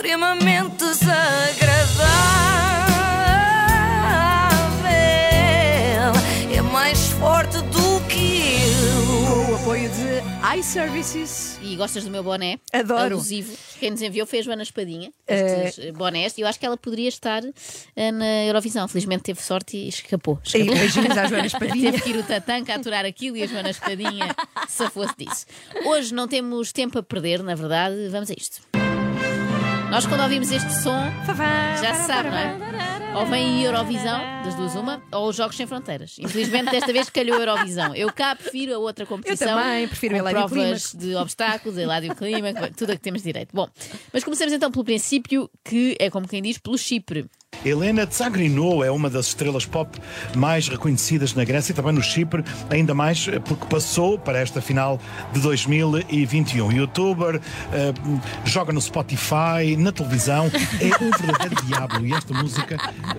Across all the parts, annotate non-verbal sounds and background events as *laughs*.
extremamente desagradável. É mais forte do que eu. O apoio de iServices. E gostas do meu boné? Adoro. Alusivo. Quem nos enviou foi a Joana Espadinha. Eh, Estes bonés. E eu acho que ela poderia estar eh, na Eurovisão. Felizmente teve sorte e escapou. Escapou. beijinhos à Joana *laughs* Espadinha. Teve que ir o Tatanka a aturar aquilo e a Joana Espadinha se fosse disso. Hoje não temos tempo a perder, na verdade. Vamos a isto. Nós, quando ouvimos este som, já se sabe, não é? Ou vem a Eurovisão, das duas uma, ou os Jogos Sem Fronteiras. Infelizmente, desta vez calhou a Eurovisão. Eu cá prefiro a outra competição. também, prefiro com provas de obstáculos, Eladio Clima, tudo a que temos direito. Bom, mas comecemos então pelo princípio, que é como quem diz, pelo Chipre. Helena Tsagrinou é uma das estrelas pop mais reconhecidas na Grécia e também no Chipre, ainda mais eh, porque passou para esta final de 2021. Youtuber, eh, joga no Spotify, na televisão, é um verdadeiro *laughs* diabo e esta música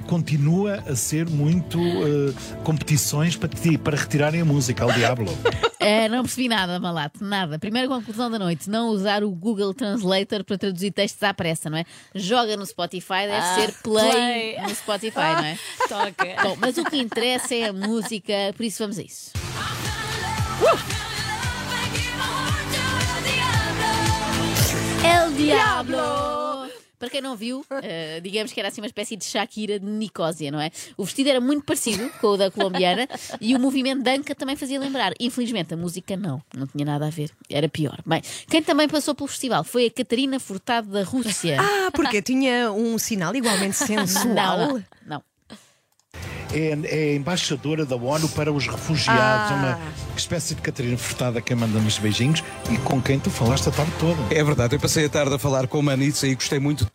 continua a ser muito eh, competições para, ti- para retirarem a música ao Diablo. *laughs* É, não percebi nada, Malato, nada. Primeira conclusão da noite: não usar o Google Translator para traduzir textos à pressa, não é? Joga no Spotify, deve ser play, play. no Spotify, não é? *laughs* Toca. Bom, mas o que interessa é a música, por isso vamos a isso. El Diablo! Para quem não viu, *laughs* eh, digamos que era assim uma espécie de Shakira de Nicósia, não é? O vestido era muito parecido com o da colombiana e o movimento danca também fazia lembrar. Infelizmente, a música não, não tinha nada a ver, era pior. Bem, quem também passou pelo festival foi a Catarina Furtado da Rússia. Ah, porque tinha um sinal igualmente sensual. não, não. É, é a embaixadora da ONU para os refugiados, Ah. uma espécie de Catarina Furtada que manda nos beijinhos e com quem tu falaste a tarde toda. É verdade, eu passei a tarde a falar com uma Anitta e gostei muito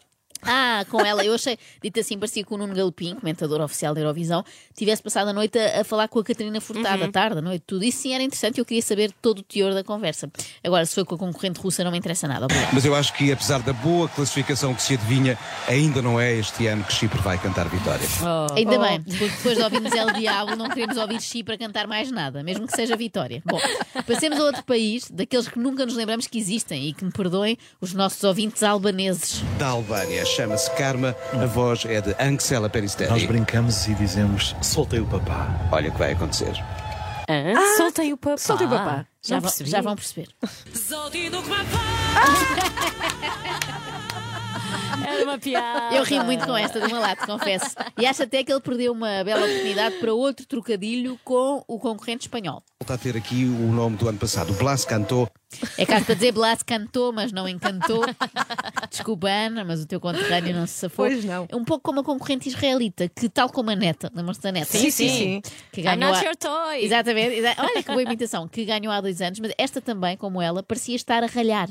Ah, com ela, eu achei, dito assim, parecia que o Nuno Galopim, comentador oficial da Eurovisão, tivesse passado a noite a, a falar com a Catarina Furtado, à tarde, à noite, tudo. Isso sim era interessante, eu queria saber todo o teor da conversa. Agora, se foi com a concorrente russa, não me interessa nada, obrigado. Mas eu acho que, apesar da boa classificação que se adivinha, ainda não é este ano que Chipre vai cantar vitória. Ainda bem, porque depois de ouvirmos El Diabo, não queremos ouvir Chipre a cantar mais nada, mesmo que seja vitória. Bom, passemos a outro país, daqueles que nunca nos lembramos que existem e que me perdoem os nossos ouvintes albaneses. Da Albânia, chama-se Karma, a voz é de Anxela Nós Peristeri. brincamos e dizemos: soltei o papá. Olha o que vai acontecer. Hã? soltei o papá. soltei o papá. Já, Não vão, percebi. já vão perceber. Era uma piada. Eu ri muito com esta do Malato, confesso. E acho até que ele perdeu uma bela oportunidade para outro trocadilho com o concorrente espanhol. Volta a ter aqui o nome do ano passado. Blas cantou. É caso para dizer Blas cantou, mas não encantou. Desculpa, Ana, mas o teu conterrâneo não se safou. Pois não. É um pouco como a concorrente israelita, que tal como a neta, lembram-se da neta? Sim, sim, sim. Que I'm ganhou not há- your toy. Exatamente, exa- olha que boa imitação, que ganhou há dois anos, mas esta também, como ela, parecia estar a ralhar.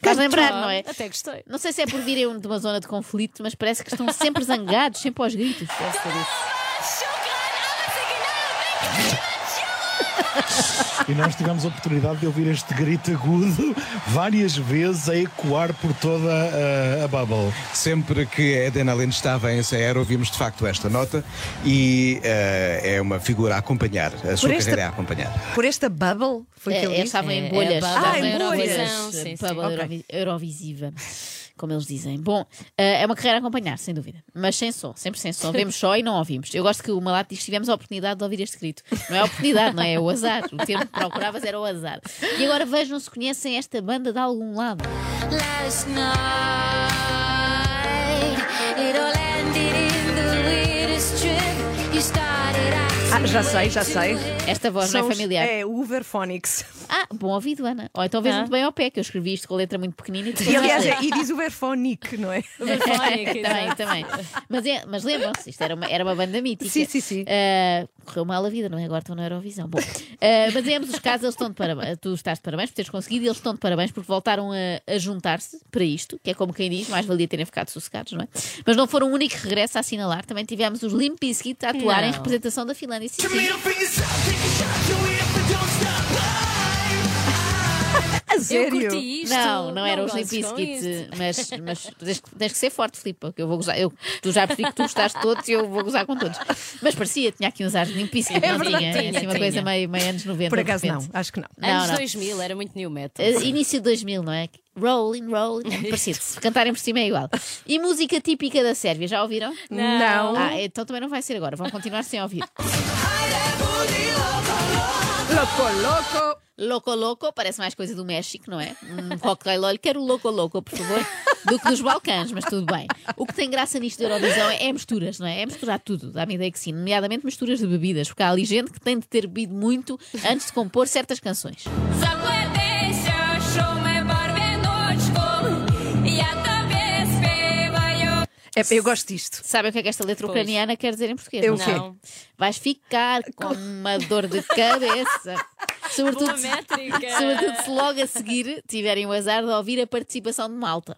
Faz lembrar, não é? Até gostei. Não sei se é por virem de uma zona de conflito, mas parece que estão sempre zangados, sempre aos gritos. Deve ser isso. E nós tivemos a oportunidade de ouvir este grito agudo várias vezes a ecoar por toda a, a bubble. Sempre que a Eden Allen estava em ensaiar, ouvimos de facto esta nota e eh, é uma figura a acompanhar, a sua esta- carreira a acompanhar. Por esta bubble, foi que É, ele é, disse? estavam em É, bolhas. é bubble. estavam Ah, em bolhas. bolhas, Sim, sim. bubble Ok. eurovi- eurovisiva. Como eles dizem. Bom, eh, é uma carreira a acompanhar, sem dúvida. Mas sem som, sempre sem som. Vemos só e não ouvimos. Eu gosto que o Malato diz tivemos a oportunidade de ouvir este grito. Não é a oportunidade, não é? É o azar. O termo que procuravas era o azar. E agora vejam se conhecem esta banda de algum lado. Last night, Ah, já sei, já sei. Esta voz não é familiar. É Uberphonics. Ah, bom ouvido, Ana. Ou então vês Ah. muito bem ao pé, que eu escrevi isto com a letra muito pequenina. E, E aliás, é- e diz Uberphonic, não é? *laughs* Também, também. Mas, é, mas lembram-se, isto era uma, era uma banda mítica. Sim, sim, sim. Ah, correu mal a vida, não é? Agora estão na Eurovisão. Bom, ah, mas em ambos os casos, eles estão de parabéns. Tu estás de parabéns por teres conseguido e eles estão de parabéns porque voltaram a, a juntar-se para isto, que é como quem diz, mais valia terem ficado sossegados, não é? Mas não foram o único regresso a assinalar. Também tivemos os Limp Bizkit a atuar em Não. representação da Finlândia. A sério? *laughs* Eu curti isto. Não, não era os Limp gozes com Bizkit, isto. mas, mas tens, que- tens que ser forte, Filipe, porque eu vou gozar. Eu, tu já percebi que tu gostaste de todos e eu vou gozar com todos. Mas parecia, tinha aqui uns ares de Limp Bizkit, não tinha? Assim, tinha, uma coisa meio, meio anos 90. Por de acaso não, repente. acho que não. Não, Anos não. 2000 era muito new metal. Uh, Início de 2000, não é? Rolling, rolling, é *laughs* parecido. Se cantarem por cima é igual. E música típica da Sérvia, já ouviram? Não. Ah, então também não vai ser agora, vão continuar sem ouvir. Loco, loco. Loco Loco parece mais coisa do México, não é? Um cocktail, olha, quero o Loco Loco, por favor, do que dos Balcãs, mas tudo bem. O que tem graça nisto da Eurovisão é, é misturas, não é? É misturar tudo, dá-me ideia que sim, nomeadamente misturas de bebidas, porque há ali gente que tem de ter bebido muito antes de compor certas canções. É, eu gosto disto. Sabem o que é que esta letra Pois. ucraniana quer dizer em português? Eu não o quê? Não. Vais ficar com uma dor de cabeça. *laughs* Sobretudo, Boa métrica. sobretudo se logo a seguir tiverem o azar de ouvir a participação de Malta.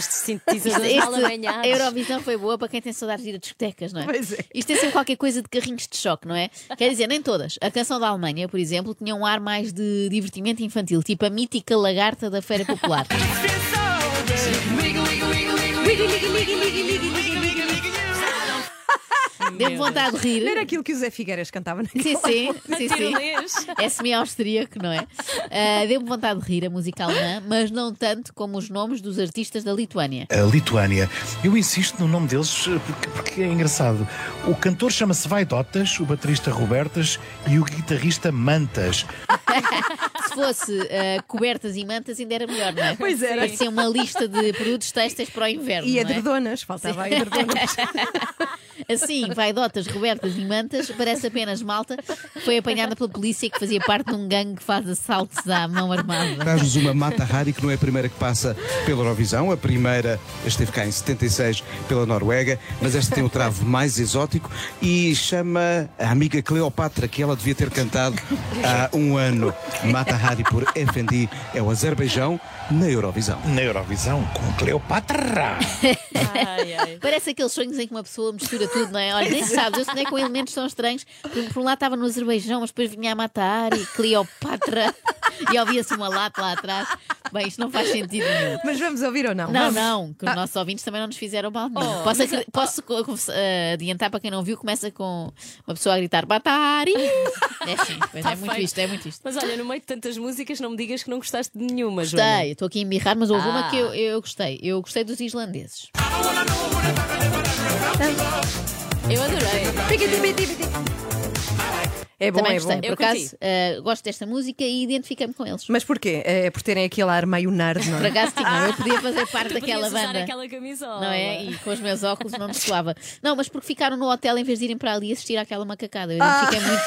Ah, estes Isto- sintetizadores mal este- a. Eurovisão foi boa para quem tem saudades de ir a discotecas, não é? Pois é. Isto tem sempre qualquer coisa de carrinhos de choque, não é? Quer dizer, nem todas. A canção da Alemanha, por exemplo, tinha um ar mais de divertimento infantil, tipo a mítica lagarta da Feira Popular. Deu-me vontade de rir. Não era aquilo que o Zé Figueiras cantava na Sim, sim, sim, sim. É semi-austríaco, não é? Ah, Deu-me vontade de rir a música alemã, mas não tanto como os nomes dos artistas da Lituânia. A Lituânia. Eu insisto no nome deles porque, porque é engraçado. O cantor chama-se Vaidotas, o baterista Robertas e o guitarrista Mantas. *laughs* Se fosse ah, cobertas e mantas, ainda era melhor, não é? Pois era. Parecia uma lista de produtos têxteis para o inverno. E é? edredonas, faltava a edredonas. *laughs* Assim, vaidotas, cobertas e mantas, parece apenas malta. Foi apanhada pela polícia que fazia parte de um gangue que faz assaltos à mão armada. Traz-nos uma Mata Hari, que não é a primeira que passa pela Eurovisão. A primeira esteve cá em 76 pela Noruega, mas esta tem o travo mais exótico e chama a amiga Cleopatra, que ela devia ter cantado há um ano. Mata Hari por FND é o Azerbaijão na Eurovisão. Na Eurovisão com Cleopatra. Ai, *laughs* ai. Parece aqueles sonhos em que uma pessoa mistura tudo, não é? Olha, nem sabes, eu sonhei com elementos tão estranhos. Por, por um lado estava no Azerbaijão, mas depois vinha a matar e Cleopatra e ouvia-se uma lata lá atrás. Bem, isto não faz sentido nenhum. Mas vamos ouvir ou não? Não, Vamos. não, que os nossos ouvintes também não nos fizeram mal nenhum. posso acre- posso eh, adiantar para quem não viu, começa com uma pessoa a gritar Batari! É assim, pois *laughs* é muito feito. isto, é muito isto. Mas olha, no meio de tantas músicas, não me digas que não gostaste de nenhuma, Joana. Gostei, estou aqui a embirrar, mas houve uma Ah. que eu, eu gostei. Eu gostei dos islandeses. Eu adorei. É bom, Também é bom. gostei. Por Eu acaso, curti. eh, gosto desta música e identifiquei-me com eles. Mas porquê? É por terem aquele ar meio nerd, não Por é? acaso tinha, eu podia fazer *laughs* parte daquela Podias usar banda. aquela camisola. Não é? E com os meus óculos não me soava. Não, mas porque ficaram no hotel em vez de irem para ali assistir àquela macacada. Eu identifiquei muito.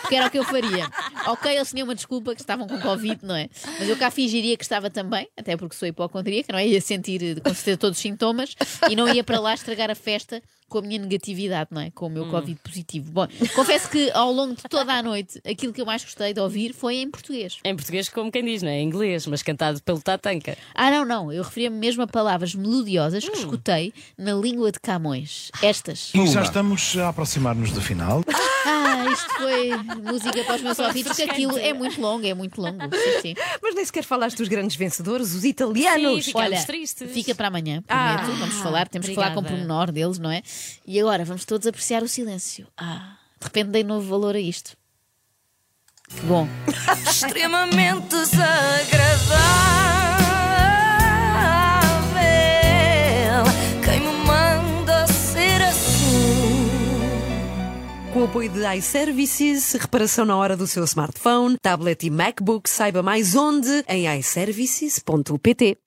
Porque era o que eu faria. Ok, eles tinham uma desculpa que estavam com Covid, não é? Mas eu cá fingiria que estava também, até porque sou hipocondríaca, não é? Ia sentir eh, com certeza todos os sintomas e não ia para lá estragar a festa com a minha negatividade, não é? Com o meu Covid positivo. Bom, confesso que ao longo de toda a noite, aquilo que eu mais gostei de ouvir foi em português. Em português, como quem diz, não é? Em inglês, mas cantado pelo Tatanka. Ah, não, não. Eu referia-me mesmo a palavras melodiosas Hum. que escutei na língua de Camões. Estas. E já estamos a aproximar-nos do final. Ah, isto foi música para os meus ouvidos, que aquilo é muito longo, é muito longo. Sim, sim. Mas nem sequer falaste dos grandes vencedores, os italianos. Sim, Olha, tristes. fica para amanhã, Ah, prometo. vamos falar, temos que falar com o obrigada. pormenor deles, não é? E agora vamos todos apreciar o silêncio. Ah, de repente dei novo valor a isto. Que bom. *laughs* Extremamente desagradável. Quem me manda ser assim? Com o apoio de iServices, reparação na hora do seu smartphone, tablet e MacBook, saiba mais onde em iServices.pt.